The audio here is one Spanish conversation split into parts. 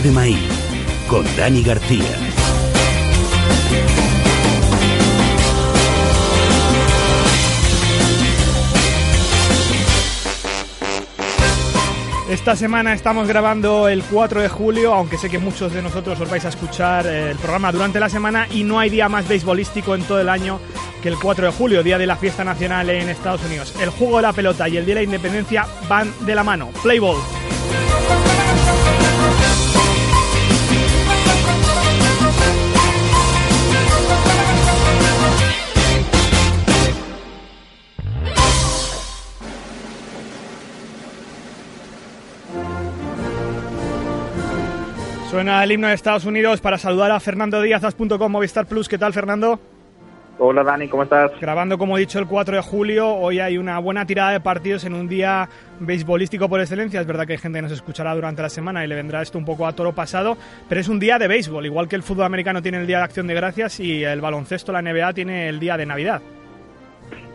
De Maíz con Dani García. Esta semana estamos grabando el 4 de julio, aunque sé que muchos de nosotros os vais a escuchar el programa durante la semana y no hay día más beisbolístico en todo el año que el 4 de julio, día de la fiesta nacional en Estados Unidos. El juego de la pelota y el día de la independencia van de la mano. Play ball. Suena el himno de Estados Unidos para saludar a Fernando Díaz, as.com, Movistar Plus. ¿Qué tal, Fernando? Hola Dani, ¿cómo estás? Grabando, como he dicho, el 4 de julio. Hoy hay una buena tirada de partidos en un día beisbolístico por excelencia. Es verdad que hay gente que nos escuchará durante la semana y le vendrá esto un poco a toro pasado, pero es un día de béisbol, igual que el fútbol americano tiene el Día de Acción de Gracias y el baloncesto, la NBA, tiene el Día de Navidad.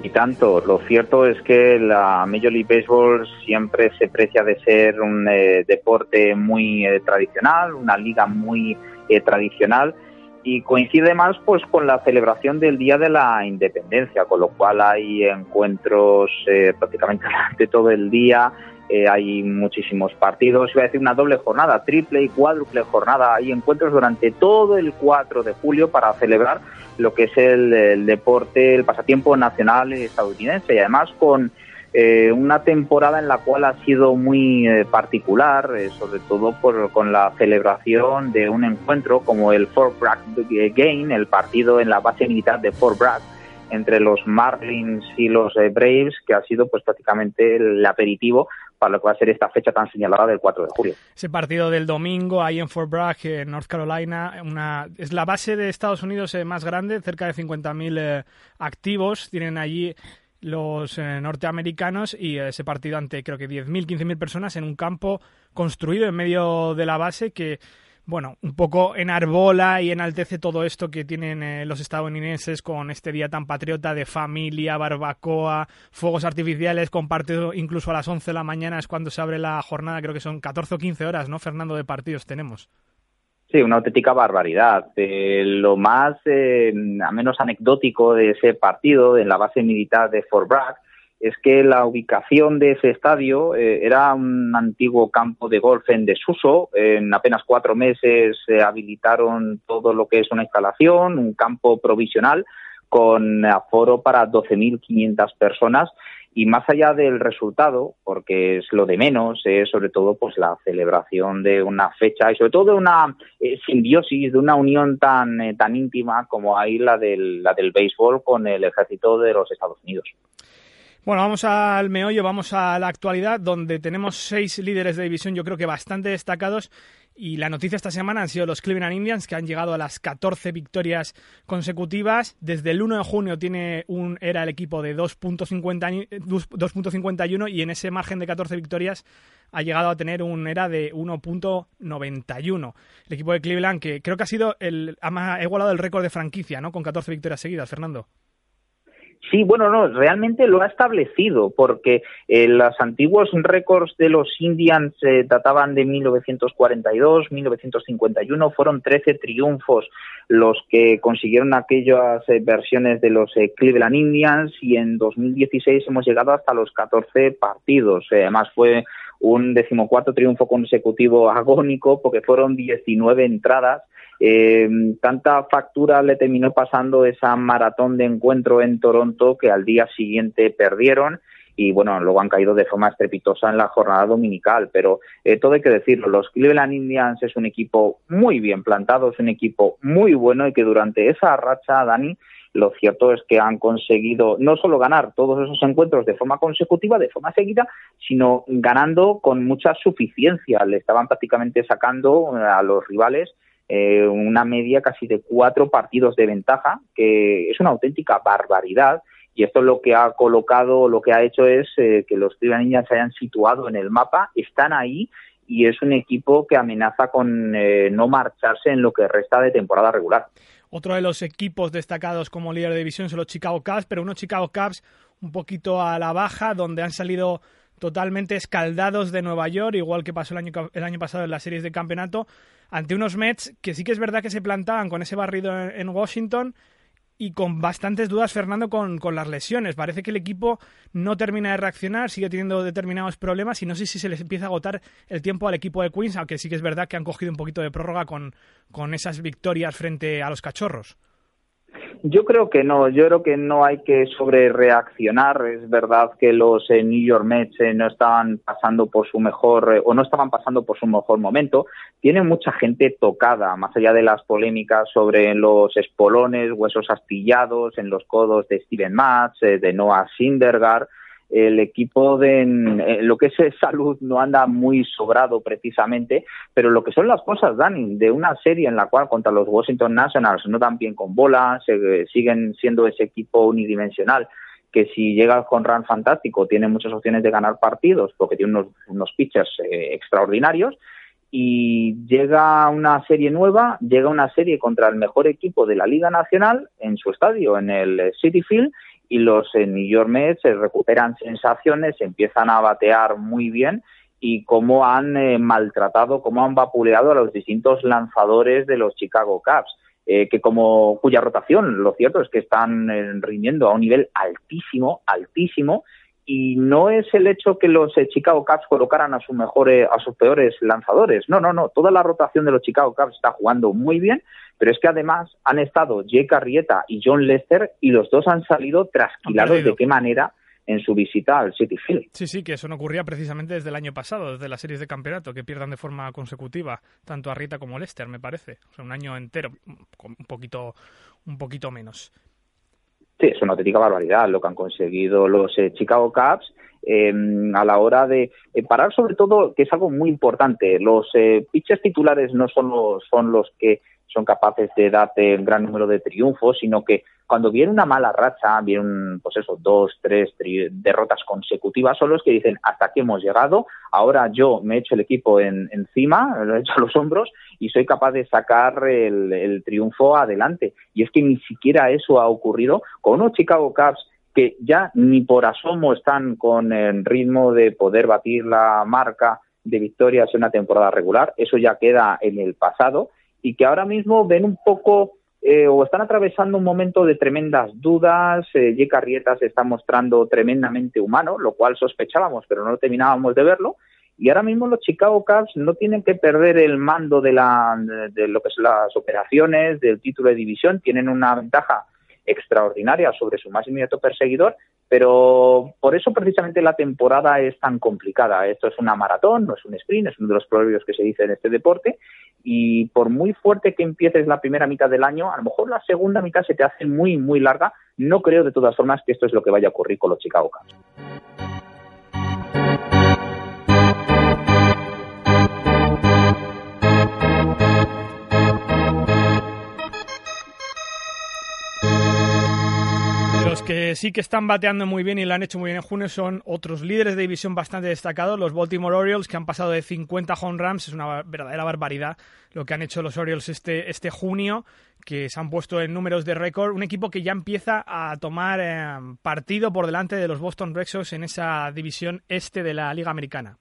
Y tanto, lo cierto es que la Major League Baseball siempre se precia de ser un eh, deporte muy eh, tradicional, una liga muy eh, tradicional y coincide más pues con la celebración del Día de la Independencia, con lo cual hay encuentros prácticamente durante todo el día, hay muchísimos partidos, iba a decir una doble jornada, triple y cuádruple jornada, hay encuentros durante todo el 4 de julio para celebrar lo que es el, deporte, el pasatiempo nacional estadounidense. Y además con eh, una temporada en la cual ha sido muy eh, particular, eh, sobre todo por, con la celebración de un encuentro como el Fort Bragg Game, el partido en la base militar de Fort Bragg entre los Marlins y los Braves, que ha sido pues prácticamente el aperitivo para lo que va a ser esta fecha tan señalada del 4 de julio. Ese partido del domingo ahí en Fort Bragg, en North Carolina, una, es la base de Estados Unidos eh, más grande, cerca de 50.000 eh, activos tienen allí los eh, norteamericanos y ese partido ante creo que 10.000, 15.000 personas en un campo construido en medio de la base que bueno, un poco enarbola y enaltece todo esto que tienen eh, los estadounidenses con este día tan patriota de familia, barbacoa, fuegos artificiales, compartido incluso a las 11 de la mañana es cuando se abre la jornada, creo que son 14 o 15 horas, ¿no, Fernando, de partidos tenemos? Sí, una auténtica barbaridad. Eh, lo más, eh, a menos anecdótico de ese partido en la base militar de Fort Bragg es que la ubicación de ese estadio eh, era un antiguo campo de golf en desuso. En apenas cuatro meses se habilitaron todo lo que es una instalación, un campo provisional con aforo para 12.500 personas. Y más allá del resultado, porque es lo de menos, es sobre todo pues la celebración de una fecha y sobre todo de una eh, simbiosis, de una unión tan, eh, tan íntima como hay la del, la del béisbol con el ejército de los Estados Unidos. Bueno, vamos al meollo, vamos a la actualidad, donde tenemos seis líderes de división, yo creo que bastante destacados. Y la noticia esta semana han sido los Cleveland Indians, que han llegado a las 14 victorias consecutivas. Desde el 1 de junio tiene un, era el equipo de 2.51 y en ese margen de 14 victorias ha llegado a tener un era de 1.91. El equipo de Cleveland, que creo que ha sido el, ha igualado el récord de franquicia, ¿no? Con 14 victorias seguidas, Fernando. Sí, bueno, no, realmente lo ha establecido porque eh, los antiguos récords de los Indians eh, databan de 1942, 1951, fueron 13 triunfos los que consiguieron aquellas eh, versiones de los Cleveland Indians y en 2016 hemos llegado hasta los 14 partidos. además fue un decimocuarto triunfo consecutivo agónico porque fueron 19 entradas eh, tanta factura le terminó pasando esa maratón de encuentro en Toronto que al día siguiente perdieron y bueno, luego han caído de forma estrepitosa en la jornada dominical, pero eh, todo hay que decirlo, los Cleveland Indians es un equipo muy bien plantado, es un equipo muy bueno y que durante esa racha, Dani, lo cierto es que han conseguido no solo ganar todos esos encuentros de forma consecutiva, de forma seguida, sino ganando con mucha suficiencia. Le estaban prácticamente sacando a los rivales eh, una media casi de cuatro partidos de ventaja, que es una auténtica barbaridad. Y esto lo que ha colocado, lo que ha hecho es eh, que los Cleveland se hayan situado en el mapa, están ahí y es un equipo que amenaza con eh, no marcharse en lo que resta de temporada regular. Otro de los equipos destacados como líder de división son los Chicago Cubs, pero unos Chicago Cubs un poquito a la baja, donde han salido totalmente escaldados de Nueva York, igual que pasó el año, el año pasado en las series de campeonato, ante unos Mets que sí que es verdad que se plantaban con ese barrido en Washington y con bastantes dudas Fernando con, con, las lesiones. Parece que el equipo no termina de reaccionar, sigue teniendo determinados problemas y no sé si se les empieza a agotar el tiempo al equipo de Queens, aunque sí que es verdad que han cogido un poquito de prórroga con, con esas victorias frente a los cachorros. Yo creo que no, yo creo que no hay que sobre reaccionar. Es verdad que los eh, New York Mets eh, no estaban pasando por su mejor eh, o no estaban pasando por su mejor momento. Tienen mucha gente tocada, más allá de las polémicas sobre los espolones, huesos astillados en los codos de Steven Matz, de Noah Syndergaard el equipo de lo que es salud no anda muy sobrado precisamente, pero lo que son las cosas, Dani, de una serie en la cual contra los Washington Nationals no dan bien con bola, siguen siendo ese equipo unidimensional que si llega con run fantástico tiene muchas opciones de ganar partidos porque tiene unos, unos pitchers eh, extraordinarios y llega una serie nueva, llega una serie contra el mejor equipo de la Liga Nacional en su estadio, en el City Field, y los eh, New York Mets recuperan sensaciones, empiezan a batear muy bien y cómo han eh, maltratado, cómo han vapuleado a los distintos lanzadores de los Chicago Cubs. Eh, que como cuya rotación, lo cierto es que están rindiendo a un nivel altísimo, altísimo, y no es el hecho que los Chicago Cubs colocaran a sus mejores, a sus peores lanzadores. No, no, no. Toda la rotación de los Chicago Cubs está jugando muy bien pero es que además han estado Jake Arrieta y John Lester y los dos han salido trasquilados de qué manera en su visita al City Field. Sí, sí, que eso no ocurría precisamente desde el año pasado, desde las series de campeonato, que pierdan de forma consecutiva tanto Arrieta como Lester, me parece. O sea, un año entero, un poquito, un poquito menos. Sí, es una auténtica barbaridad lo que han conseguido los eh, Chicago Cubs em, a la hora de parar, sobre todo, que es algo muy importante. Los eh, pitchers titulares no son los, son los que son capaces de darte un gran número de triunfos, sino que cuando viene una mala racha, vienen, pues eso, dos, tres derrotas consecutivas, son los que dicen, hasta aquí hemos llegado, ahora yo me echo el equipo en, encima, lo he hecho a los hombros y soy capaz de sacar el, el triunfo adelante. Y es que ni siquiera eso ha ocurrido con unos Chicago Cubs que ya ni por asomo están con el ritmo de poder batir la marca de victorias en una temporada regular, eso ya queda en el pasado y que ahora mismo ven un poco eh, o están atravesando un momento de tremendas dudas. Eh, se está mostrando tremendamente humano, lo cual sospechábamos, pero no terminábamos de verlo. Y ahora mismo los Chicago Cubs no tienen que perder el mando de, la, de lo que son las operaciones, del título de división, tienen una ventaja extraordinaria sobre su más inmediato perseguidor, pero por eso precisamente la temporada es tan complicada. Esto es una maratón, no es un sprint, es uno de los proverbios que se dice en este deporte, y por muy fuerte que empieces la primera mitad del año, a lo mejor la segunda mitad se te hace muy, muy larga. No creo de todas formas que esto es lo que vaya a ocurrir con los Chicago Cubs. Que sí que están bateando muy bien y lo han hecho muy bien en junio son otros líderes de división bastante destacados, los Baltimore Orioles, que han pasado de 50 home runs, es una verdadera barbaridad lo que han hecho los Orioles este, este junio, que se han puesto en números de récord, un equipo que ya empieza a tomar eh, partido por delante de los Boston Red Sox en esa división este de la Liga Americana.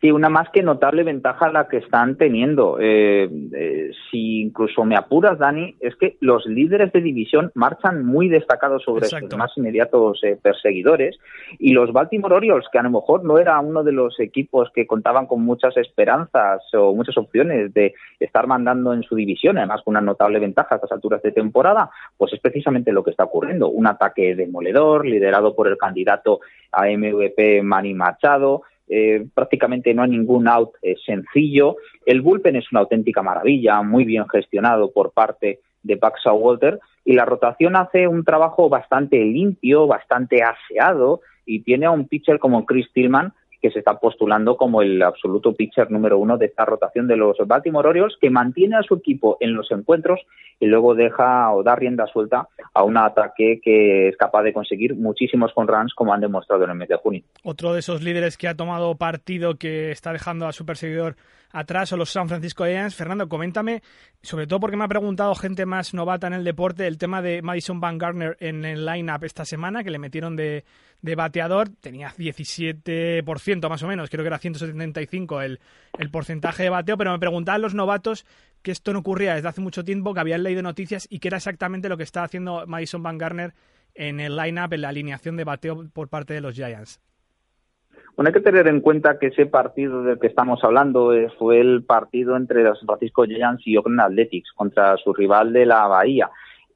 Sí, una más que notable ventaja la que están teniendo. Eh, eh, si incluso me apuras, Dani, es que los líderes de división marchan muy destacados sobre sus más inmediatos eh, perseguidores y los Baltimore Orioles, que a lo mejor no era uno de los equipos que contaban con muchas esperanzas o muchas opciones de estar mandando en su división, además con una notable ventaja a estas alturas de temporada, pues es precisamente lo que está ocurriendo. Un ataque demoledor liderado por el candidato a MVP Manny Machado, eh, prácticamente no hay ningún out eh, sencillo. El bullpen es una auténtica maravilla, muy bien gestionado por parte de Paxa Walter y la rotación hace un trabajo bastante limpio, bastante aseado y tiene a un pitcher como Chris Tillman que se está postulando como el absoluto pitcher número uno de esta rotación de los Baltimore Orioles, que mantiene a su equipo en los encuentros y luego deja o da rienda suelta a un ataque que es capaz de conseguir muchísimos con runs, como han demostrado en el mes de junio. Otro de esos líderes que ha tomado partido, que está dejando a su perseguidor atrás son los San Francisco Giants. Fernando, coméntame, sobre todo porque me ha preguntado gente más novata en el deporte, el tema de Madison Van Garner en el line-up esta semana, que le metieron de, de bateador, tenía 17% más o menos, creo que era 175 el, el porcentaje de bateo, pero me preguntaban los novatos que esto no ocurría desde hace mucho tiempo, que habían leído noticias y que era exactamente lo que está haciendo Madison Van Garner en el line-up, en la alineación de bateo por parte de los Giants. Bueno, hay que tener en cuenta que ese partido del que estamos hablando eh, fue el partido entre los San Francisco Giants y Oakland Athletics contra su rival de la Bahía.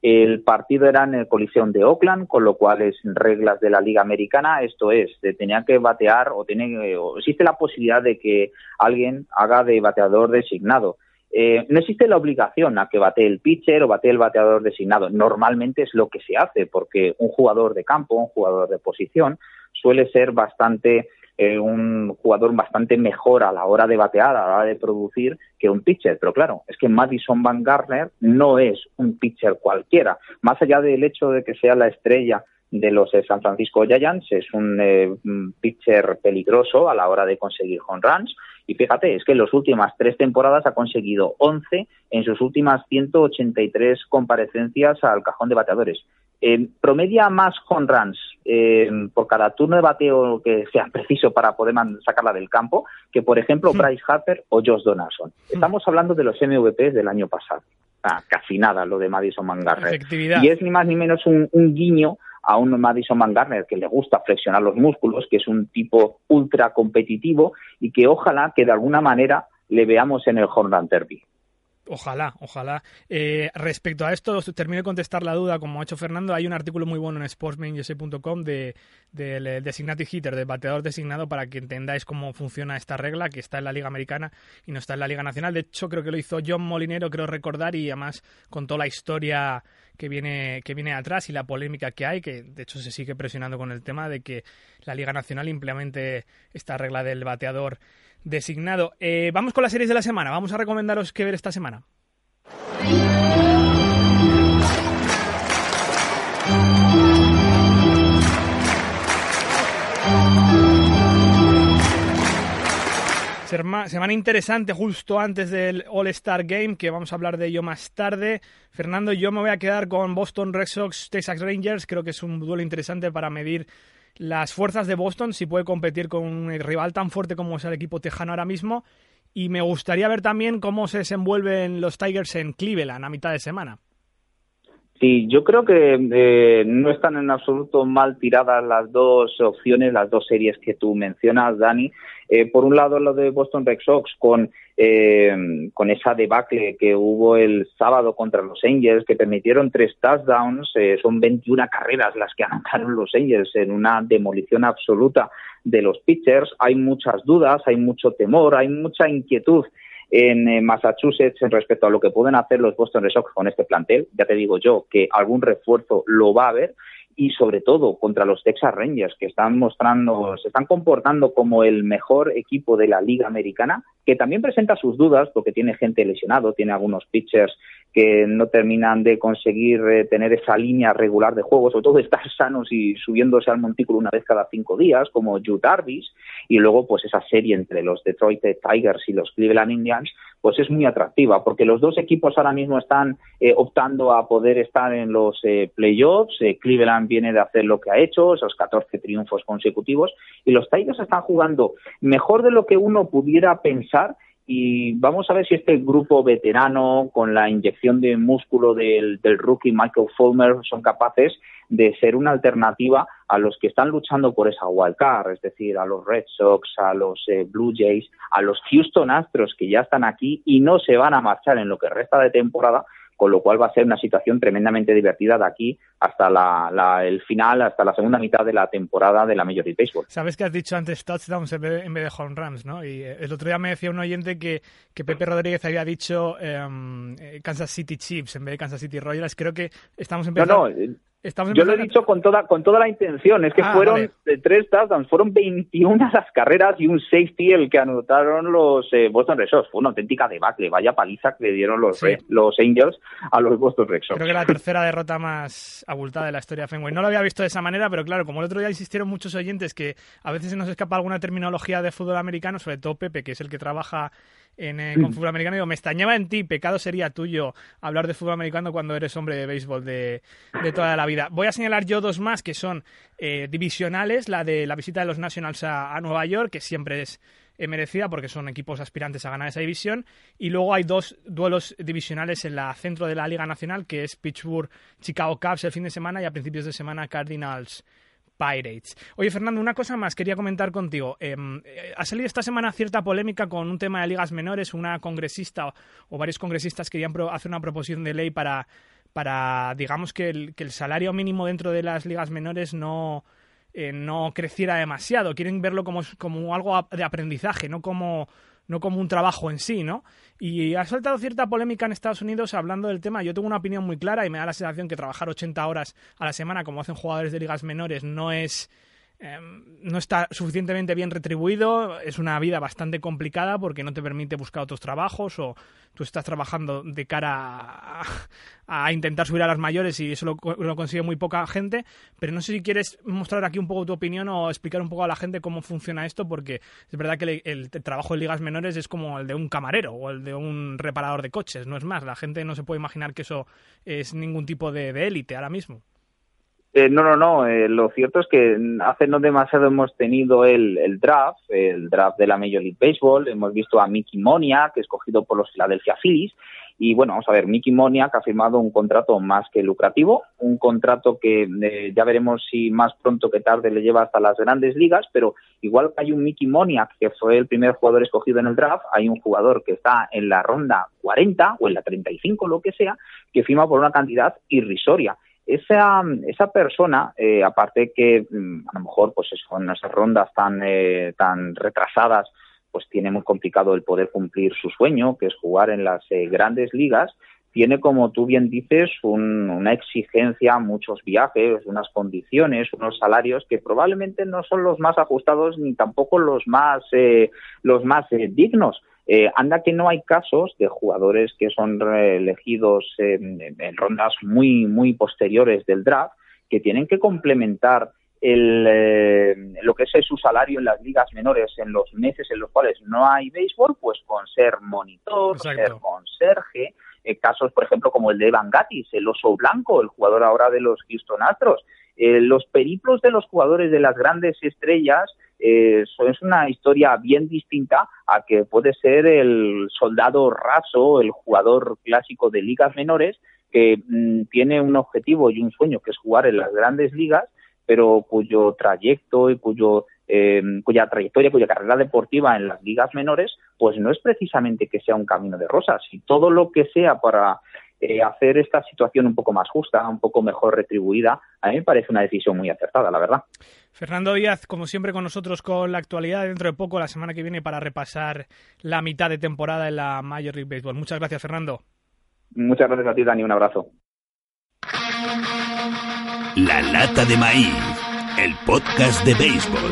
El partido era en el colisión de Oakland, con lo cual es reglas de la Liga Americana, esto es, tenía que batear o, tiene, o existe la posibilidad de que alguien haga de bateador designado. Eh, no existe la obligación a que bate el pitcher o bate el bateador designado. Normalmente es lo que se hace, porque un jugador de campo, un jugador de posición, suele ser bastante eh, un jugador bastante mejor a la hora de batear, a la hora de producir, que un pitcher. Pero claro, es que Madison Van Garner no es un pitcher cualquiera. Más allá del hecho de que sea la estrella de los eh, San Francisco Giants, es un eh, pitcher peligroso a la hora de conseguir home runs. Y fíjate, es que en las últimas tres temporadas ha conseguido 11 en sus últimas 183 comparecencias al cajón de bateadores. Eh, promedia más home runs eh, por cada turno de bateo que sea preciso para poder sacarla del campo que, por ejemplo. Bryce Harper o Josh Donaldson. Estamos hablando de los MVPs del año pasado. Ah, casi nada lo de Madison Mangarner. Y es ni más ni menos un, guiño a un Madison Mangarner que le gusta flexionar los músculos, que es un tipo ultra competitivo y que ojalá que de alguna manera le veamos en el Home Run Derby. Ojalá, ojalá. Eh, respecto a esto, termino de contestar la duda, como ha hecho Fernando, hay un artículo muy bueno en sportsmanjose.com de, del designated hitter, del bateador designado, para que entendáis cómo funciona esta regla, que está en la Liga Americana y no está en la Liga Nacional. De hecho, creo que lo hizo John Molinero, creo recordar, y además contó la historia que viene, que viene atrás y la polémica que hay, que de hecho se sigue presionando con el tema de que la Liga Nacional implemente esta regla del bateador designado. Eh, vamos con las series de la semana. Vamos a recomendaros qué ver esta semana. Semana interesante justo antes del All-Star Game, que vamos a hablar de ello más tarde. Fernando, yo me voy a quedar con Boston Red Sox, Texas Rangers. Creo que es un duelo interesante para medir las fuerzas de Boston, si puede competir con un rival tan fuerte como es el equipo tejano ahora mismo. Y me gustaría ver también cómo se desenvuelven los Tigers en Cleveland a mitad de semana. Sí, yo creo que eh, no están en absoluto mal tiradas las dos opciones, las dos series que tú mencionas, Dani. Eh, por un lado, lo de Boston Red Sox con, eh, con esa debacle que hubo el sábado contra los Angels, que permitieron tres touchdowns, son 21 carreras las que anotaron los Angels en una demolición absoluta de los pitchers. Hay muchas dudas, hay mucho temor, hay mucha inquietud en eh, Massachusetts respecto a lo que pueden hacer los Boston Red Sox con este plantel. Ya te digo yo que algún refuerzo lo va a haber y sobre todo contra los Texas Rangers que están mostrando, se están comportando como el mejor equipo de la liga americana, que también presenta sus dudas porque tiene gente lesionado, tiene algunos pitchers que no terminan de conseguir eh, tener esa línea regular de juego, sobre todo estar sanos y subiéndose al montículo una vez cada cinco días, como Jude Darvis, y luego pues esa serie entre los Detroit Tigers y los Cleveland Indians, pues es muy atractiva, porque los dos equipos ahora mismo están eh, optando a poder estar en los eh, playoffs, Cleveland viene de hacer lo que ha hecho, esos 14 triunfos consecutivos, y los Tigers están jugando mejor de lo que uno pudiera pensar, y vamos a ver si este grupo veterano con la inyección de músculo del, rookie Michael Fulmer son capaces de ser una alternativa a los que están luchando por esa wild card, es decir, a los Red Sox, a los eh, Blue Jays, a los Houston Astros que ya están aquí y no se van a marchar en lo que resta de temporada con lo cual va a ser una situación tremendamente divertida de aquí hasta la, el final, hasta la segunda mitad de la temporada de la Major League Baseball. Sabes que has dicho antes touchdowns en vez de, home runs, ¿no? Y eh, el otro día me decía un oyente que, que Pepe Rodríguez había dicho em, eh, Kansas City Chiefs en vez de Kansas City Royals. Creo que estamos empezando... No, no, Yo lo he dicho con toda, con toda la intención, es que ah, fueron de tres touchdowns, fueron 21 las carreras y un safety el que anotaron los eh, Boston Red Sox. Fue una auténtica debacle, vaya paliza que le dieron los, los Angels a los Boston Red Sox. Creo que la tercera derrota más abultada de la historia de Fenway. No lo había visto de esa manera, pero claro, como el otro día insistieron muchos oyentes que a veces se nos escapa alguna terminología de fútbol americano, sobre todo Pepe, que es el que trabaja en, eh, con fútbol americano. Digo, me extrañaba en ti, pecado sería tuyo hablar de fútbol americano cuando eres hombre de béisbol de, toda la vida. Voy a señalar yo dos más que son eh, divisionales, la de la visita de los Nationals a, Nueva York, que siempre es eh, merecida porque son equipos aspirantes a ganar esa división. Y luego hay dos duelos divisionales en la centro de la Liga Nacional, que es Pittsburgh, Chicago Cubs el fin de semana y a principios de semana Cardinals Pirates. Oye, Fernando, una cosa más quería comentar contigo. Em, eh, ha salido esta semana cierta polémica con un tema de ligas menores. Una congresista o varios congresistas querían hacer una proposición de ley para, para digamos, que el, que el salario mínimo dentro de las ligas menores no, eh, no creciera demasiado. Quieren verlo como, como algo de aprendizaje, no como no como un trabajo en sí, ¿no? Y ha saltado cierta polémica en Estados Unidos hablando del tema. Yo tengo una opinión muy clara y me da la sensación que trabajar 80 horas a la semana, como hacen jugadores de ligas menores, no es Em, no está suficientemente bien retribuido, es una vida bastante complicada porque no te permite buscar otros trabajos o tú estás trabajando de cara a, intentar subir a las mayores y eso lo, consigue muy poca gente, pero no sé si quieres mostrar aquí un poco tu opinión o explicar un poco a la gente cómo funciona esto porque es verdad que el, el trabajo en ligas menores es como el de un camarero o el de un reparador de coches, no es más, la gente no se puede imaginar que eso es ningún tipo de élite ahora mismo. Eh, no, no, no. Eh, lo cierto es que hace no demasiado hemos tenido el, el, draft, el draft de la Major League Baseball. Hemos visto a Mickey Monia, que es escogido por los Philadelphia Phillies. Y bueno, vamos a ver, Mickey Monia, que ha firmado un contrato más que lucrativo, un contrato que eh, ya veremos si más pronto que tarde le lleva hasta las grandes ligas, pero igual que hay un Mickey Monia, que fue el primer jugador escogido en el draft, hay un jugador que está en la ronda 40 o en la 35, lo que sea, que firma por una cantidad irrisoria esa, esa persona, eh, aparte que mm, a lo mejor pues con esas rondas tan, eh, tan retrasadas, pues tiene muy complicado el poder cumplir su sueño, que es jugar en las eh, grandes ligas, tiene, como tú bien dices, una exigencia, muchos viajes, unas condiciones, unos salarios que probablemente no son los más ajustados ni tampoco los más, los más dignos. Eh, anda que no hay casos de jugadores que son elegidos en, rondas muy, muy posteriores del draft que tienen que complementar el, eh, lo que es su salario en las ligas menores en los meses en los cuales no hay béisbol, pues con ser monitor, ser conserje, eh, casos, por ejemplo, como el de Evan Gattis, el oso blanco, el jugador ahora de los Houston Astros. los periplos de los jugadores de las grandes estrellas eh, es una historia bien distinta a que puede ser el soldado raso, el jugador clásico de ligas menores, que mm, tiene un objetivo y un sueño que es jugar en las grandes ligas, pero cuyo trayecto y cuyo eh, cuya trayectoria, cuya carrera deportiva en las ligas menores, pues no es precisamente que sea un camino de rosas. Y todo lo que sea para eh, hacer esta situación un poco más justa, un poco mejor retribuida, a mí me parece una decisión muy acertada, la verdad. Fernando Díaz, como siempre con nosotros con la actualidad dentro de poco, la semana que viene, para repasar la mitad de temporada en la Major League Baseball. Muchas gracias, Fernando. Muchas gracias a ti, Dani. Un abrazo. La lata de maíz, el podcast de béisbol.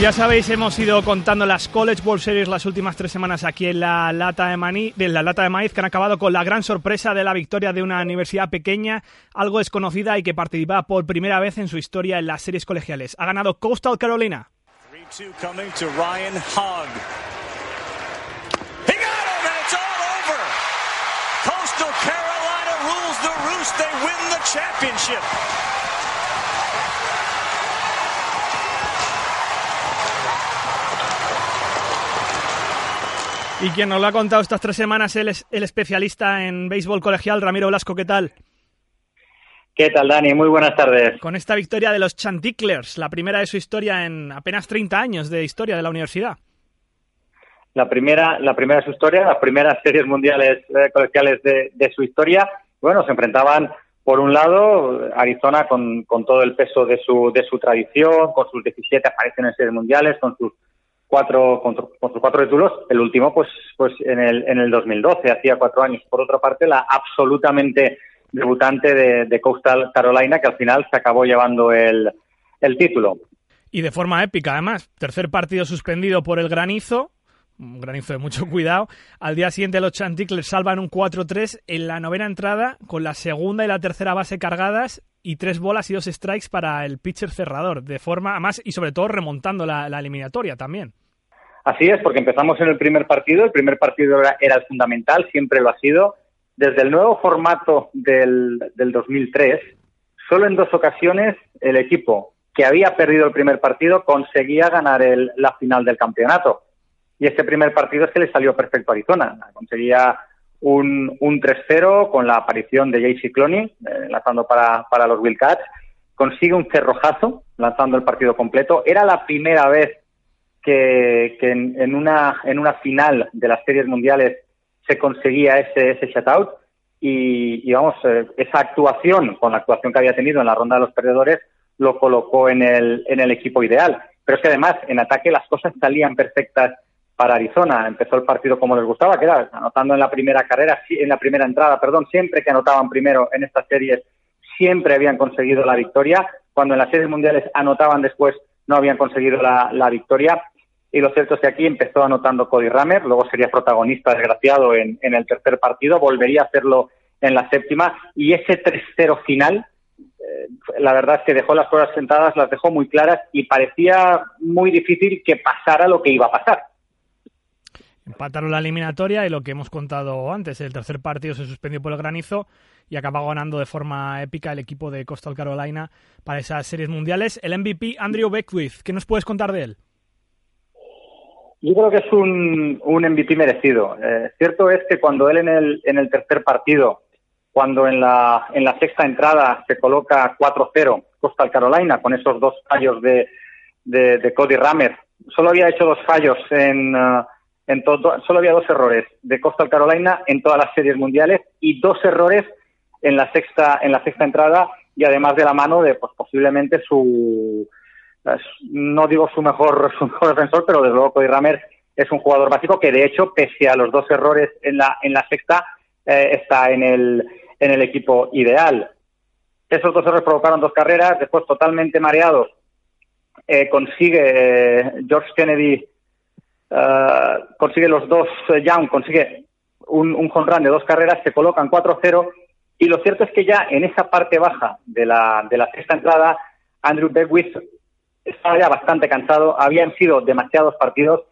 Ya sabéis, hemos ido contando las College World Series las últimas tres semanas aquí en la lata de, maní, la lata de maíz, que han acabado con la gran sorpresa de la victoria de una universidad pequeña, algo desconocida y que participa por primera vez en su historia en las series colegiales. Ha ganado Coastal Carolina. Coastal Carolina rules the roost. They win the championship. Y quien nos lo ha contado estas tres semanas es el especialista en béisbol colegial, Ramiro Blasco, ¿qué tal? ¿Qué tal, Dani? Muy buenas tardes. Con esta victoria de los Chanticleers, la primera de su historia en apenas 30 años de historia de la universidad. La primera, la primera de su historia, las primeras series mundiales eh, colegiales de, su historia. Bueno, se enfrentaban, por un lado, Arizona con, con todo el peso de su, de su tradición, con sus 17 apariciones en series mundiales, con sus cuatro, con, con sus cuatro títulos. El último, pues, pues en el, en el 2012, hacía cuatro años. Por otra parte, la absolutamente debutante de, Coastal Carolina, que al final se acabó llevando el, el título. Y de forma épica, además. Tercer partido suspendido por el granizo, un granizo de mucho cuidado. Al día siguiente los Chanticles salvan un 4-3 en la novena entrada con la segunda y la tercera base cargadas y tres bolas y dos strikes para el pitcher cerrador. De forma, además, y sobre todo remontando la, eliminatoria también. Así es, porque empezamos en el primer partido. El primer partido era, era el fundamental, siempre lo ha sido desde el nuevo formato del, del 2003, solo en dos ocasiones el equipo que había perdido el primer partido conseguía ganar el, la final del campeonato. Y este primer partido es que le salió perfecto a Arizona. Conseguía un, un 3-0 con la aparición de JC Cloney, eh, lanzando para, para los Wildcats. Consigue un cerrojazo, lanzando el partido completo. Era la primera vez que, que en, una, en una final de las series mundiales se conseguía ese, ese shutout y, vamos, eh, esa actuación, con la actuación que había tenido en la ronda de los perdedores, lo colocó en el, en el equipo ideal. Pero es que además, en ataque las cosas salían perfectas para Arizona. Empezó el partido como les gustaba, que era anotando en la primera carrera, en la primera entrada, perdón, siempre que anotaban primero en estas series, siempre habían conseguido la victoria. Cuando en las series mundiales anotaban después, no habían conseguido la, victoria. Y lo cierto es que aquí empezó anotando Cody Rammer, luego sería protagonista desgraciado en, en el tercer partido, volvería a hacerlo en la séptima y ese 3-0 final, eh, la verdad es que dejó las cosas sentadas, las dejó muy claras y parecía muy difícil que pasara lo que iba a pasar. Empataron la eliminatoria y lo que hemos contado antes, el tercer partido se suspendió por el granizo y acabó ganando de forma épica el equipo de Coastal Carolina para esas series mundiales. El MVP Andrew Beckwith, ¿qué nos puedes contar de él? Yo creo que es un, un MVP merecido. Eh, cierto es que cuando él en el, en el tercer partido, cuando en la, en la sexta entrada se coloca 4-0 Coastal Carolina con esos dos fallos de, de, Cody Rammer, solo había hecho dos fallos en, uh, en todo, solo había dos errores de Coastal Carolina en todas las series mundiales y dos errores en la sexta, en la sexta entrada y además de la mano de pues posiblemente su no digo su mejor, su mejor defensor, pero desde luego Cody Rammer es un jugador básico que de hecho, pese a los dos errores en la, en la sexta, eh, está en el, en el equipo ideal. Esos dos errores provocaron dos carreras, después totalmente mareados, eh, consigue eh, George Kennedy, consigue los dos, Young consigue un, un home run de dos carreras, se colocan 4-0 y lo cierto es que ya en esa parte baja de la, de la sexta entrada, Andrew Beckwith estaba ya bastante cansado, habían sido demasiados partidos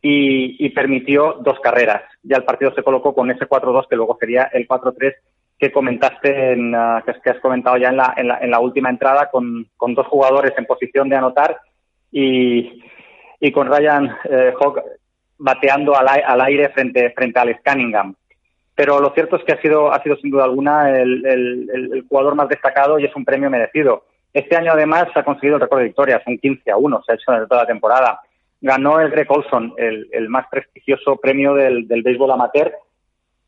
y, permitió dos carreras. Ya el partido se colocó con ese 4-2 que luego sería el 4-3 que comentaste, en, uh, que, has comentado ya en la, en la, última entrada con, con, dos jugadores en posición de anotar y, y con Ryan eh, bateando al, al, aire frente, frente al Cunningham. Pero lo cierto es que ha sido, ha sido sin duda alguna el, el, jugador más destacado y es un premio merecido. Este año además ha conseguido el récord de victorias, un 15 a 1, se ha hecho en toda la temporada. Ganó el Greg Olson, el, el más prestigioso premio del, del, béisbol amateur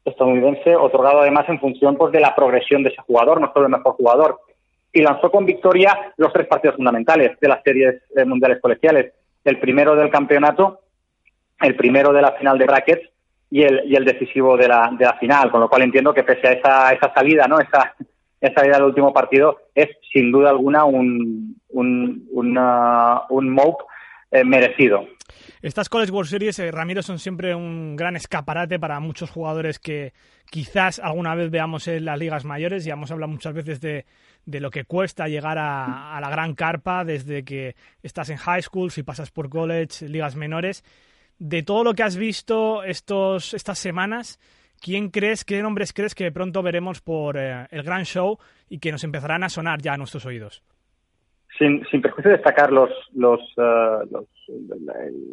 estadounidense, otorgado además en función pues, de la progresión de ese jugador, no solo el mejor jugador. Y lanzó con victoria los tres partidos fundamentales de las series eh, mundiales colegiales. El primero del campeonato, el primero de la final de brackets y el, y el decisivo de la, de la final, con lo cual entiendo que pese a esa, esa salida, ¿no? esa, esa idea del último partido es sin duda alguna un, un, un mope eh, merecido. Estas College World Series, eh, Ramiro, son siempre un gran escaparate para muchos jugadores que quizás alguna vez veamos en las ligas mayores. Ya hemos hablado muchas veces de, lo que cuesta llegar a, la gran carpa desde que estás en high school, si pasas por college, ligas menores. De todo lo que has visto estos, estas semanas, ¿quién crees, qué nombres crees que pronto veremos por eh, el gran show y que nos empezarán a sonar ya a nuestros oídos? Sin, sin perjuicio de destacar los, los, uh,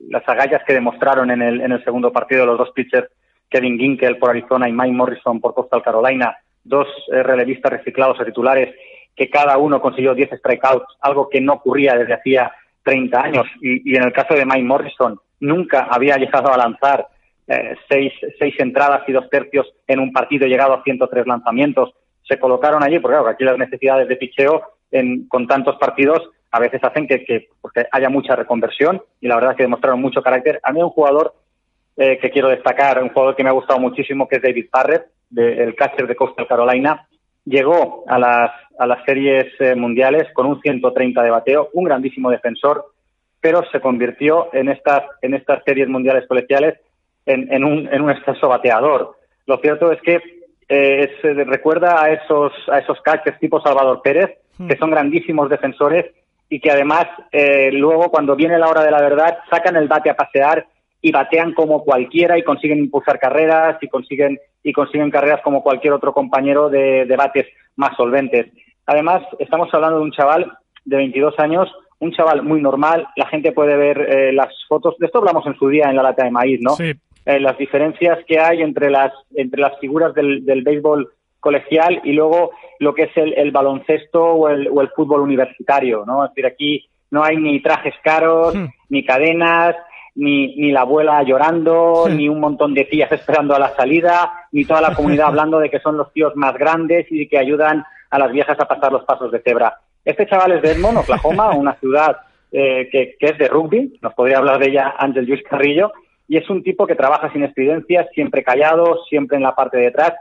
las agallas que demostraron en el, en el segundo partido los dos pitchers, Kevin Ginkel por Arizona y Mike Morrison por Coastal Carolina, dos eh, relevistas reciclados a titulares que cada uno consiguió 10 strikeouts, algo que no ocurría desde hacía 30 años. Y, en el caso de Mike Morrison, nunca había llegado a lanzar eh, seis, seis entradas y dos tercios en un partido, llegado a 103 lanzamientos. Se colocaron allí, porque aquí las necesidades de picheo en, con tantos partidos a veces hacen que, haya mucha reconversión y la verdad es que demostraron mucho carácter. A mí un jugador eh, que quiero destacar, un jugador que me ha gustado muchísimo, que es David Parrett, el catcher de Coastal Carolina, llegó a las, a las series eh, mundiales con un 130 de bateo, un grandísimo defensor, pero se convirtió en estas, en estas series mundiales colegiales en, en, un, en un exceso bateador. Lo cierto es que eh, se recuerda a esos, a esos catchers tipo Salvador Pérez. Que son grandísimos defensores y que además eh, luego cuando viene la hora de la verdad sacan el bate a pasear y batean como cualquiera y consiguen impulsar carreras y consiguen y consiguen carreras como cualquier otro compañero de, bates más solventes. Además, estamos hablando de un chaval de 22 años, un chaval muy normal. La gente puede ver eh, las fotos. De esto hablamos en su día en la lata de maíz, ¿no? Sí. Eh, las diferencias que hay entre las entre las figuras del, del béisbol colegial y luego lo que es el, baloncesto o el, o el, fútbol universitario, ¿no? Es decir, aquí no hay ni trajes caros, hmm. ni cadenas, ni, ni la abuela llorando, ni un montón de tías esperando a la salida, ni toda la comunidad hablando de que son los tíos más grandes y que ayudan a las viejas a pasar los pasos de cebra. Este chaval es de Edmond, Oklahoma, una ciudad eh, que, que, es de rugby, nos podría hablar de ella Ángel Luis Carrillo, y es un tipo que trabaja sin experiencias, siempre callado, siempre en la parte de atrás,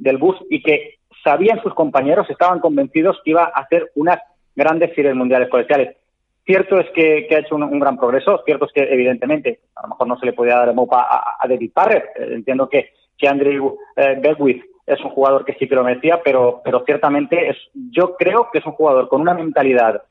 del bus y que sabían sus compañeros, estaban convencidos que iba a hacer unas grandes series mundiales colegiales. Cierto es que, ha hecho un, gran progreso, cierto es que evidentemente a lo mejor no se le podía dar el mopa a, David Parrett, eh, entiendo que, que Andrew eh, es un jugador que sí que lo merecía, pero, pero ciertamente es, yo creo que es un jugador con una mentalidad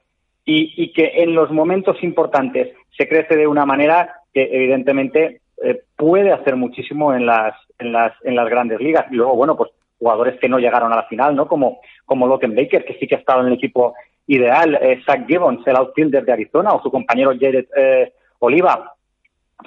y, que en los momentos importantes se crece de una manera que evidentemente eh, puede hacer muchísimo en las, en las, en las grandes ligas. Y luego, bueno, pues jugadores que no llegaron a la final, ¿no? Como, como Loken Baker, que sí que ha estado en el equipo ideal, eh, Zach Gibbons, el outfielder de Arizona, o su compañero Jared eh, Oliva,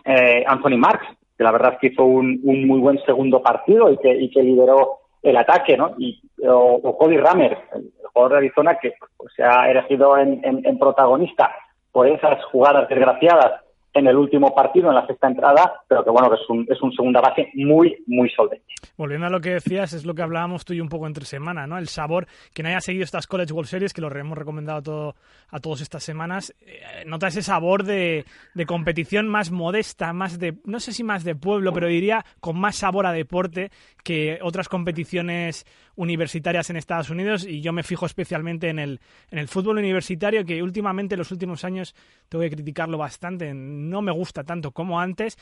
eh, Anthony Marks, que la verdad que hizo un, muy buen segundo partido y que, y que lideró el ataque, ¿no? Y, o, Cody Rammer, el jugador de Arizona, que pues, se ha elegido en protagonista por esas jugadas desgraciadas en el último partido, en la sexta entrada, pero que bueno, que es un, es un segunda base muy, muy solvente. Volviendo a lo que decías, es lo que hablábamos tú y un poco entre semana, ¿no? El sabor, quien haya seguido estas College World Series, que lo hemos recomendado a, todo, a todos estas semanas, eh, nota ese sabor de, de, competición más modesta, más de, no sé si más de pueblo, pero diría con más sabor a deporte que otras competiciones universitarias en Estados Unidos y yo me fijo especialmente en el, en el fútbol universitario que últimamente en los últimos años tengo que criticarlo bastante, no me gusta tanto como antes.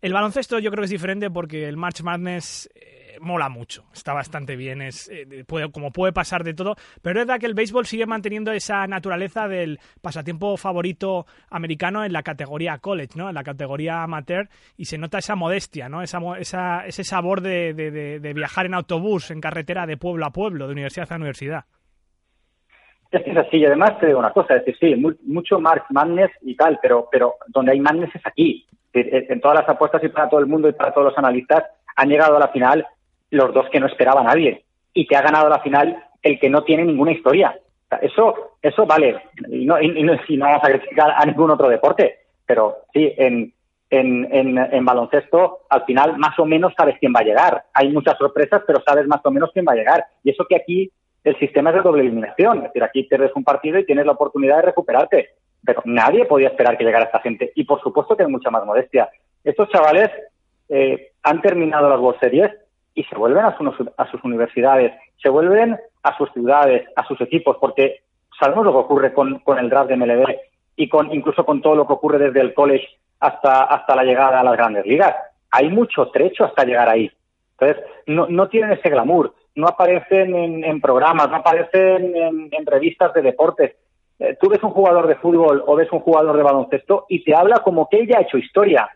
El baloncesto yo creo que es diferente porque el March Madness eh, mola mucho, está bastante bien, es eh, puede, como puede pasar de todo, pero es verdad que el béisbol sigue manteniendo esa naturaleza del pasatiempo favorito americano en la categoría college, ¿no? en la categoría amateur, y se nota esa modestia, ¿no? esa, esa ese sabor de, de, viajar en autobús, en carretera de pueblo a pueblo, de universidad a universidad. Es que es así, y además te digo una cosa, es decir, sí, mucho March Madness y tal, pero, pero donde hay Madness es aquí. En todas las apuestas y para todo el mundo y para todos los analistas han llegado a la final los dos que no esperaba nadie. Y te ha ganado la final el que no tiene ninguna historia. eso, eso vale. Y no, y, no, vamos a criticar a ningún otro deporte. Pero sí, en, en, en, en, baloncesto, al final más o menos sabes quién va a llegar. Hay muchas sorpresas, pero sabes más o menos quién va a llegar. Y eso que aquí el sistema es de doble eliminación. Es decir, aquí pierdes un partido y tienes la oportunidad de recuperarte. Pero nadie podía esperar que llegara esta gente. Y por supuesto que hay mucha más modestia. Estos chavales eh, han terminado las World Series y se vuelven a, a sus universidades, se vuelven a sus ciudades, a sus equipos, porque sabemos lo que ocurre con, con el draft de MLB y con incluso con todo lo que ocurre desde el college hasta, hasta la llegada a las grandes ligas. Hay mucho trecho hasta llegar ahí. Entonces, no, no tienen ese glamour, no aparecen en, en programas, no aparecen en, en revistas de deportes. Eh, tú ves un jugador de fútbol o ves un jugador de baloncesto y te habla como que él ya ha hecho historia,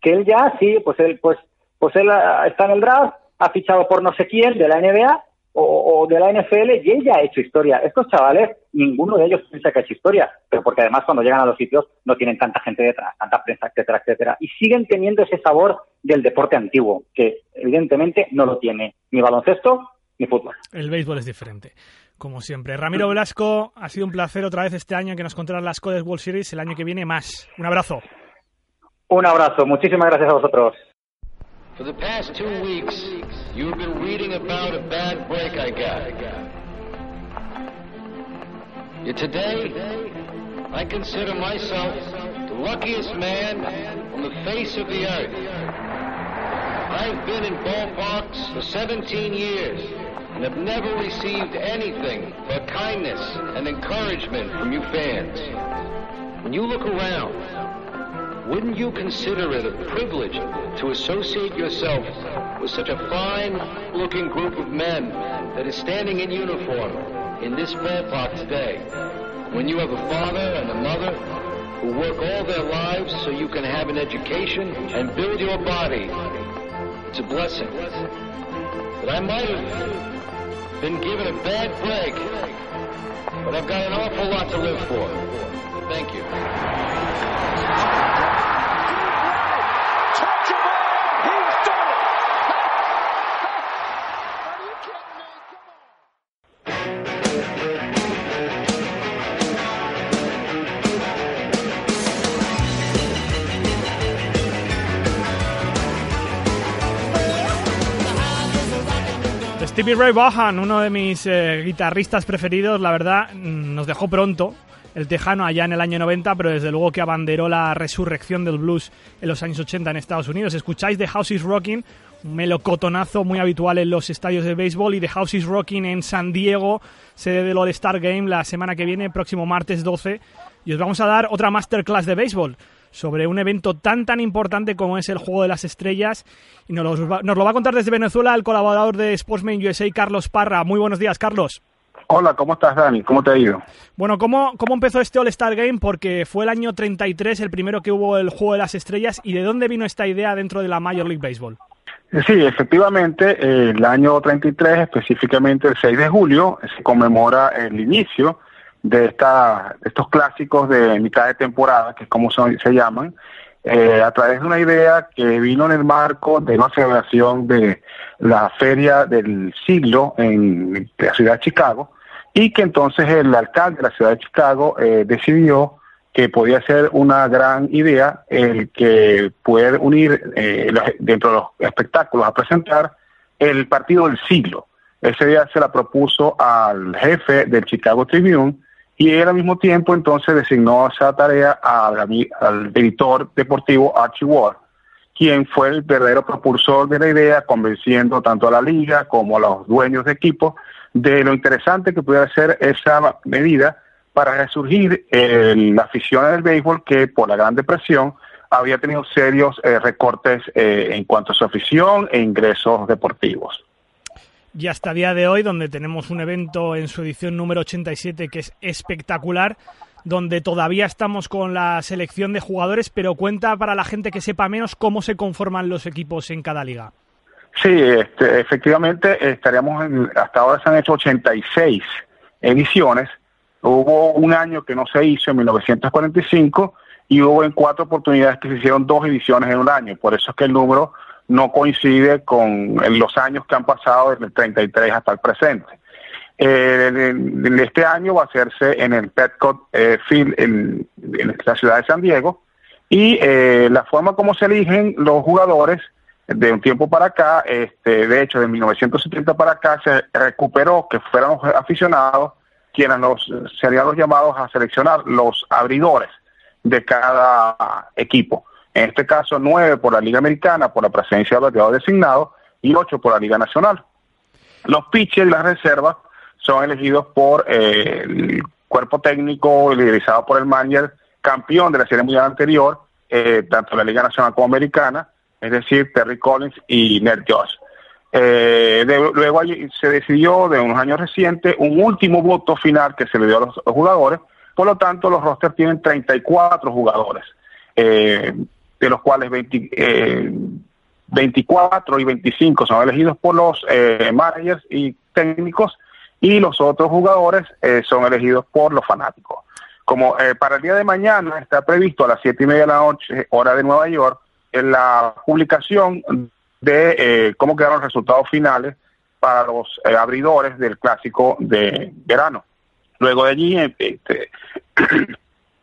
que él ya, sí, pues él, pues, pues ah, está en el draft, ha fichado por no sé quién de la NBA o, de la NFL y él ya ha hecho historia. Estos chavales, ninguno de ellos piensa que ha hecho historia, pero porque además cuando llegan a los sitios no tienen tanta gente detrás, tanta prensa, etcétera, etcétera, y siguen teniendo ese sabor del deporte antiguo, que evidentemente no lo tiene ni baloncesto ni fútbol. El béisbol es diferente, como siempre. Ramiro Velasco, ha sido un placer otra vez este año que nos contaras las Codes World Series, el año que viene más. Un abrazo. Un abrazo, muchísimas gracias a vosotros. For the past two weeks, you've been reading about a bad break I got. Yet today, I consider myself the luckiest man on the face of the earth. I've been in ballparks for 17 years and have never received anything but kindness and encouragement from you fans. When you look around, wouldn't you consider it a privilege to associate yourself with such a fine looking group of men that is standing in uniform in this ballpark today? When you have a father and a mother who work all their lives so you can have an education and build your body, it's a blessing. But I might have been given a bad break, but I've got an awful lot to live for. Thank you. Stevie Ray Vaughan, uno de mis eh, guitarristas preferidos, la verdad, mm, nos dejó pronto. El tejano allá en el año 90, pero desde luego que abanderó la resurrección del blues en los años 80 en Estados Unidos. Escucháis The House is Rocking, un melocotonazo muy habitual en los estadios de béisbol y The House is Rocking en San Diego, sede del All-Star Game la semana que viene, próximo martes 12. Y os vamos a dar otra masterclass de béisbol sobre un evento tan tan importante como es el Juego de las Estrellas y nos lo, va, nos lo va a contar desde Venezuela el colaborador de Sportsman USA, Carlos Parra. Muy buenos días, Carlos. Hola, ¿cómo estás, Dani? ¿Cómo te ha ido? Bueno, ¿cómo, ¿cómo empezó este All-Star Game? Porque fue el año 33 el primero que hubo el Juego de las Estrellas. ¿Y de dónde vino esta idea dentro de la Major League Baseball? Sí, efectivamente, eh, el año 33, específicamente el 6 de julio, se conmemora el inicio de, esta, estos clásicos de mitad de temporada, que es como se llaman, eh, a través de una idea que vino en el marco de una celebración de la feria del siglo en la ciudad de Chicago y que entonces el alcalde de la ciudad de Chicago eh, decidió que podía ser una gran idea el que poder unir eh, dentro de los espectáculos a presentar el partido del siglo. Ese día se la propuso al jefe del Chicago Tribune y él al mismo tiempo entonces designó esa tarea al, director deportivo Archie Ward, quien fue el verdadero propulsor de la idea, convenciendo tanto a la liga como a los dueños de equipos de lo interesante que pudiera ser esa medida para resurgir la afición del béisbol que por la Gran Depresión había tenido serios eh, recortes eh, en cuanto a su afición e ingresos deportivos y hasta día de hoy, donde tenemos un evento en su edición número 87 que es espectacular, donde todavía estamos con la selección de jugadores, pero cuenta para la gente que sepa menos cómo se conforman los equipos en cada liga. Sí, este, efectivamente, estaríamos hasta ahora se han hecho 86 ediciones. Hubo un año que no se hizo en 1945 y hubo en cuatro oportunidades que se hicieron dos ediciones en un año. Por eso es que el número no coincide con los años que han pasado desde el 33 hasta el presente. Eh, este año va a hacerse en el Petcott eh, Field en, en, la ciudad de San Diego y eh, la forma como se eligen los jugadores de un tiempo para acá, este, de hecho de 1970 para acá se recuperó que fueran los aficionados quienes los, serían los llamados a seleccionar los abridores de cada equipo. En este caso, nueve por la Liga Americana, por la presencia de bateador designado, y ocho por la Liga Nacional. Los pitchers y las reservas son elegidos por eh, el cuerpo técnico liderizado por el manager campeón de la Serie Mundial anterior, eh, tanto la Liga Nacional como Americana, es decir, Terry Collins y Ned Josh. Eh, luego se decidió de unos años recientes un último voto final que se le dio a los, jugadores, por lo tanto los rosters tienen 34 jugadores. De los cuales 20, eh, 24 y 25 son elegidos por los eh, managers y técnicos y los otros jugadores eh, son elegidos por los fanáticos. Como eh, para el día de mañana está previsto a las siete y media de la noche, hora de Nueva York, la publicación de eh, cómo quedaron los resultados finales para los eh, abridores del clásico de verano. Luego de allí este,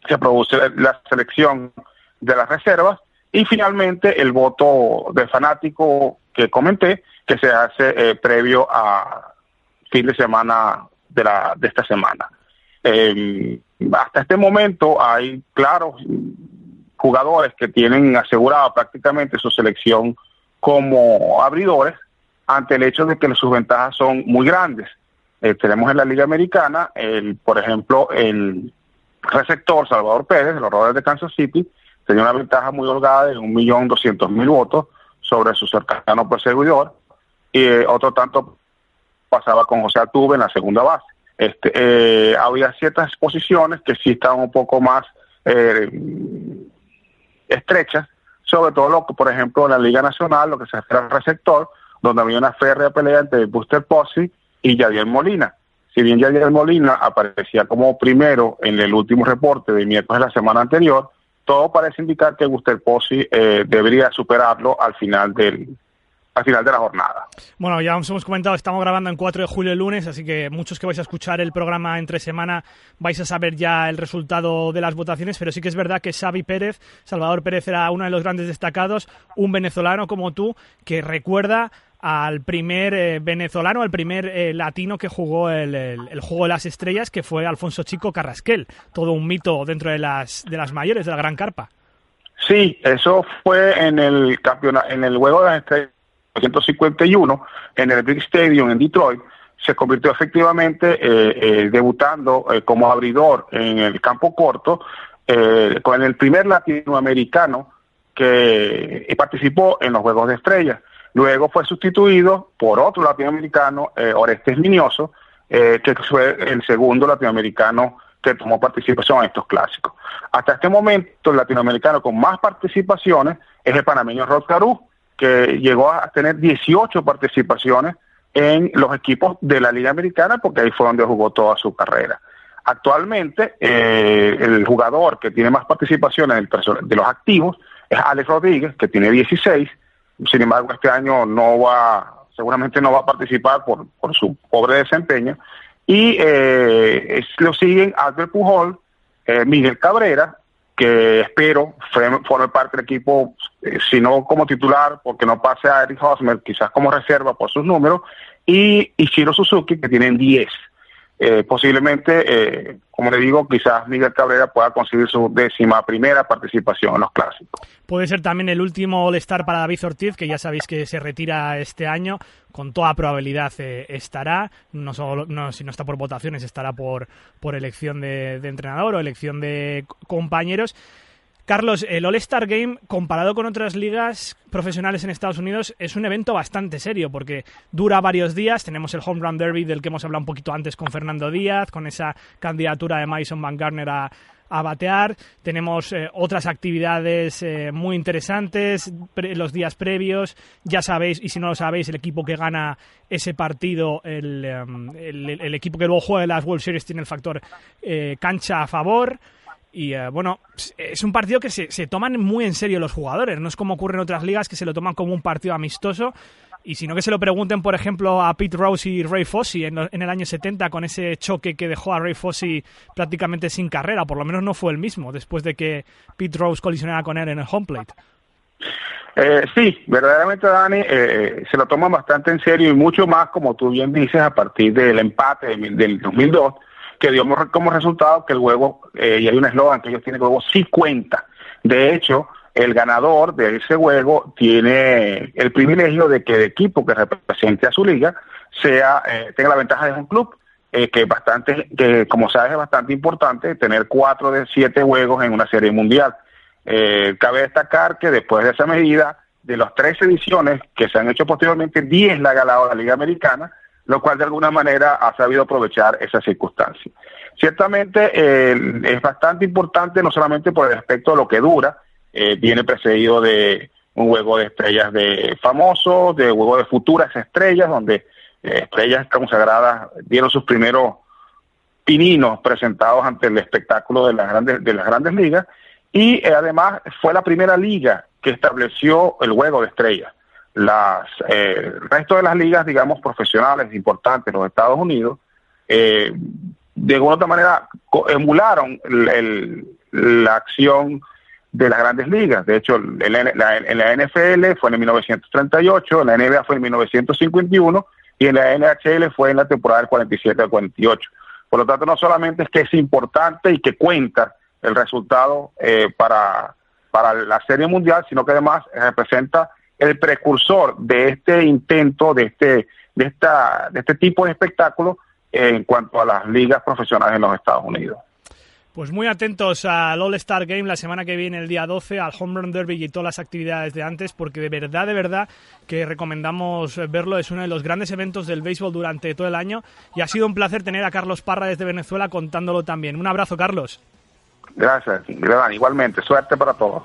se produce la selección de las reservas y finalmente el voto del fanático que comenté, que se hace eh, previo a fin de semana de, la, de esta semana. Em, hasta este momento hay claros jugadores que tienen asegurada prácticamente su selección como abridores ante el hecho de que sus ventajas son muy grandes. Eh, tenemos en la Liga Americana, el, por ejemplo, el receptor Salvador Pérez, de los Royals de Kansas City, tenía una ventaja muy holgada de 1.200.000 votos sobre su cercano perseguidor, y eh, otro tanto pasaba con José Atuve en la segunda base. Este, eh, había ciertas posiciones que sí estaban un poco más eh, estrechas, sobre todo lo que, por ejemplo, en la Liga Nacional, lo que se refiere al receptor, donde había una férrea pelea entre Buster Posey y Yadier Molina. Si bien Yadier Molina aparecía como primero en el último reporte de miércoles de la semana anterior, todo parece indicar que Buster Posey eh, debería superarlo al final del, al final de la jornada. Bueno, ya os hemos comentado, estamos grabando en 4 de julio el lunes, así que muchos que vais a escuchar el programa entre semana vais a saber ya el resultado de las votaciones, pero sí que es verdad que Xavi Pérez, Salvador Pérez era uno de los grandes destacados, un venezolano como tú, que recuerda al primer eh, venezolano, al primer eh, latino que jugó el, juego de las estrellas, que fue Alfonso Chico Carrasquel, todo un mito dentro de las, de las mayores, de la Gran Carpa. Sí, eso fue en el campeonato, en el juego de las estrellas 1951 en el Big Stadium en Detroit, se convirtió efectivamente eh, eh, debutando eh, como abridor en el campo corto con el primer latinoamericano que participó en los Juegos de Estrellas. Luego fue sustituido por otro latinoamericano, Orestes Minioso, que fue el segundo latinoamericano que tomó participación en estos clásicos. Hasta este momento, el latinoamericano con más participaciones es el panameño Rod Caru, que llegó a tener 18 participaciones en los equipos de la Liga Americana, porque ahí fue donde jugó toda su carrera. Actualmente, eh, el jugador que tiene más participaciones de los activos es Alex Rodríguez, que tiene 16. Sin embargo, este año no va, seguramente no va a participar por, por su pobre desempeño. Y eh, lo siguen Albert Pujol, eh, Miguel Cabrera, que espero forme parte del equipo, eh, si no como titular, porque no pase a Eric Hosmer, quizás como reserva por sus números, y Ishiro Suzuki, que tienen 10. Eh, posiblemente, eh, como le digo, quizás Miguel Cabrera pueda conseguir su décima primera participación en los clásicos. Puede ser también el último All-Star para David Ortiz, que ya sabéis que se retira este año. Con toda probabilidad eh, estará, no solo no, si no está por votaciones, estará por, por elección de, de entrenador o elección de compañeros. Carlos, el All-Star Game, comparado con otras ligas profesionales en Estados Unidos, es un evento bastante serio porque dura varios días. Tenemos el Home Run Derby del que hemos hablado un poquito antes con Fernando Díaz, con esa candidatura de Mason Van Garner a, batear. Tenemos eh, otras actividades eh, muy interesantes los días previos. Ya sabéis, y si no lo sabéis, el equipo que gana ese partido, el, em, equipo que luego juega las World Series tiene el factor eh, cancha a favor. Y eh, bueno, es un partido que se, se, toman muy en serio los jugadores. No es como ocurre en otras ligas que se lo toman como un partido amistoso. Y sino que se lo pregunten, por ejemplo, a Pete Rose y Ray Fossey en, en, el año 70 con ese choque que dejó a Ray Fossey prácticamente sin carrera. Por lo menos no fue el mismo después de que Pete Rose colisionara con él en el home plate. Eh, sí, verdaderamente Dani, eh, se lo toman bastante en serio y mucho más, como tú bien dices, a partir del empate del 2002 que dio como resultado que el juego, eh, y hay un eslogan que ellos tienen, que el juego sí cuenta. De hecho, el ganador de ese juego tiene el privilegio de que el equipo que represente a su liga sea eh, tenga la ventaja de un club eh, que bastante que como sabes es bastante importante tener cuatro de siete juegos en una serie mundial cabe destacar que después de esa medida de las tres ediciones que se han hecho posteriormente 10 la ha ganado la liga americana lo cual de alguna manera ha sabido aprovechar esa circunstancia. Ciertamente eh, es bastante importante no solamente por el aspecto de lo que dura, eh, viene precedido de un juego de estrellas de famosos, de juego de futuras estrellas, donde eh, estrellas consagradas dieron sus primeros pininos presentados ante el espectáculo de las grandes, de las grandes ligas, y además fue la primera liga que estableció el juego de estrellas. Las, eh, el resto de las ligas, digamos, profesionales importantes los Estados Unidos, eh, de alguna otra manera emularon la acción de las grandes ligas. De hecho, en la, la, NFL fue en 1938, en la NBA fue en 1951 y en la NHL fue en la temporada del 47 al 48. Por lo tanto, no solamente es que es importante y que cuenta el resultado eh, para, para la Serie Mundial, sino que además representa el precursor de este intento, de este, de esta, de este tipo de espectáculo en cuanto a las ligas profesionales en los Estados Unidos. Pues muy atentos al All-Star Game la semana que viene, el día 12, al Home Run Derby y todas las actividades de antes, porque de verdad, de verdad que recomendamos verlo. Es uno de los grandes eventos del béisbol durante todo el año y ha sido un placer tener a Carlos Parra desde Venezuela contándolo también. Un abrazo, Carlos. Gracias, igualmente. Suerte para todos.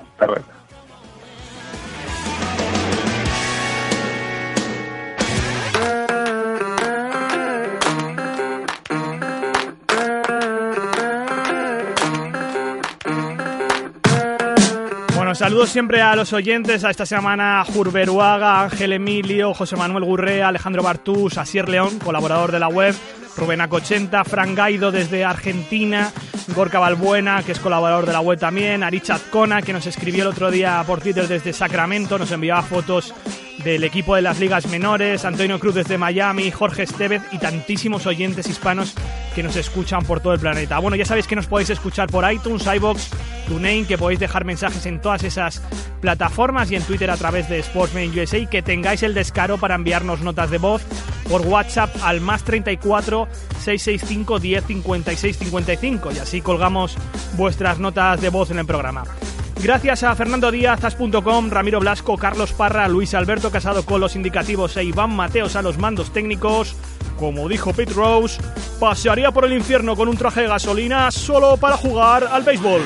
Saludos siempre a los oyentes, a esta semana Jurberuaga, Ángel Emilio, José Manuel Gurrea, Alejandro Bartús, Asier León, colaborador de la web, Rubén Acochenta, Fran Gaido desde Argentina, Gorka Balbuena, que es colaborador de la web también, Arich Azcona, que nos escribió el otro día por Twitter desde Sacramento, nos enviaba fotos del equipo de las ligas menores, Antonio Cruz desde Miami, Jorge Estevez y tantísimos oyentes hispanos que nos escuchan por todo el planeta. Bueno, ya sabéis que nos podéis escuchar por iTunes, iBox, TuneIn, que podéis dejar mensajes en todas esas plataformas y en Twitter a través de Sportsman USA, que tengáis el descaro para enviarnos notas de voz por WhatsApp al más 34 665 10 56 55 y así colgamos vuestras notas de voz en el programa. Gracias a Fernando Díaz, As.com, Ramiro Blasco, Carlos Parra, Luis Alberto Casado con los indicativos e Iván Mateos a los mandos técnicos. Como dijo Pete Rose, pasearía por el infierno con un traje de gasolina solo para jugar al béisbol.